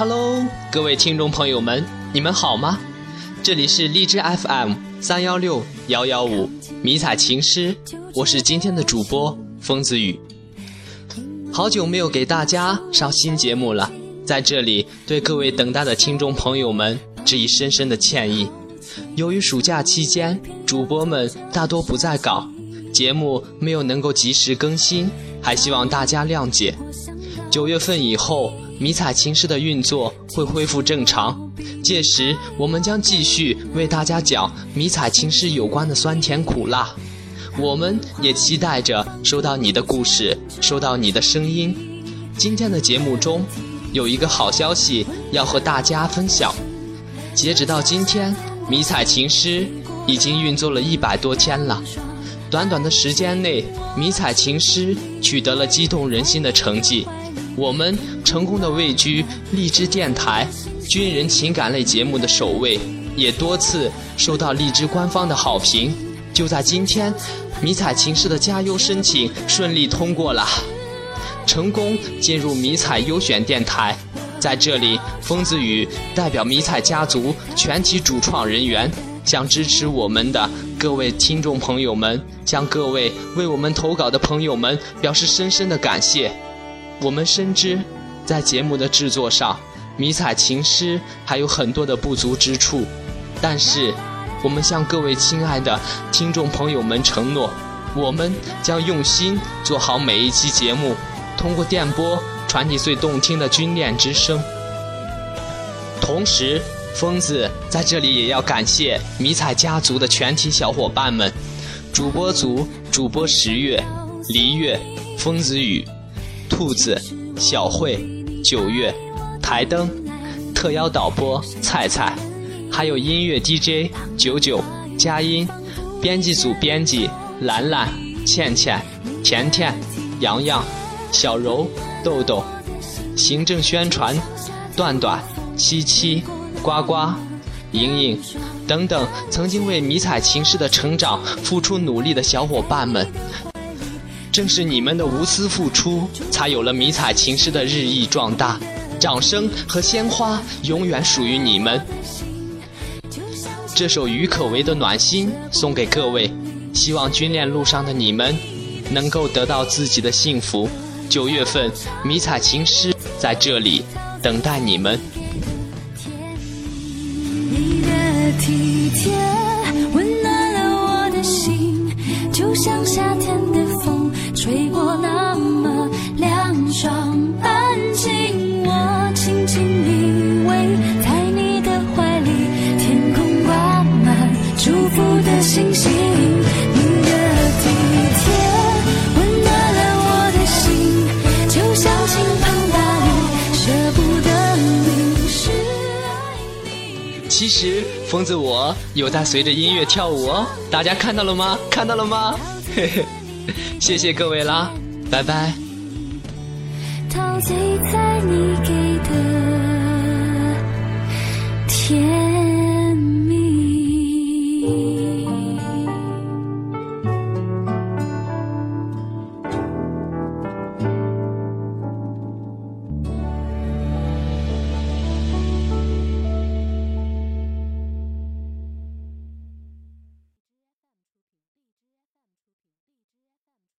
Hello，各位听众朋友们，你们好吗？这里是荔枝 FM 三幺六幺幺五迷彩情诗，我是今天的主播风子雨。好久没有给大家上新节目了，在这里对各位等待的听众朋友们致以深深的歉意。由于暑假期间主播们大多不在岗，节目没有能够及时更新，还希望大家谅解。九月份以后。迷彩情诗的运作会恢复正常，届时我们将继续为大家讲迷彩情诗有关的酸甜苦辣。我们也期待着收到你的故事，收到你的声音。今天的节目中有一个好消息要和大家分享，截止到今天，迷彩情诗已经运作了一百多天了。短短的时间内，迷彩情诗取得了激动人心的成绩。我们成功的位居荔枝电台军人情感类节目的首位，也多次收到荔枝官方的好评。就在今天，迷彩情诗的加优申请顺利通过了，成功进入迷彩优选电台。在这里，疯子雨代表迷彩家族全体主创人员，向支持我们的各位听众朋友们，向各位为我们投稿的朋友们表示深深的感谢。我们深知，在节目的制作上，迷彩情诗还有很多的不足之处，但是，我们向各位亲爱的听众朋友们承诺，我们将用心做好每一期节目，通过电波传递最动听的军恋之声。同时，疯子在这里也要感谢迷彩家族的全体小伙伴们，主播组主播十月、黎月、疯子雨。兔子、小慧、九月、台灯、特邀导播菜菜，还有音乐 DJ 九九、佳音，编辑组编辑兰兰、倩倩、甜甜、洋洋、小柔、豆豆，行政宣传段段、七七、呱呱、莹莹等等，曾经为迷彩情诗的成长付出努力的小伙伴们。正是你们的无私付出，才有了迷彩情诗的日益壮大。掌声和鲜花永远属于你们。这首郁可唯的《暖心》送给各位，希望军恋路上的你们能够得到自己的幸福。九月份，迷彩情诗在这里等待你们。你的体贴温暖了我的心，就像夏天偎在你的怀里，天空挂满祝福的星星，你的体贴温暖了我的心，就像倾盆大雨，舍不得淋湿爱你。其实疯子我有在随着音乐跳舞哦，大家看到了吗？看到了吗？嘿嘿。谢谢各位啦，拜拜。陶醉在你给的甜。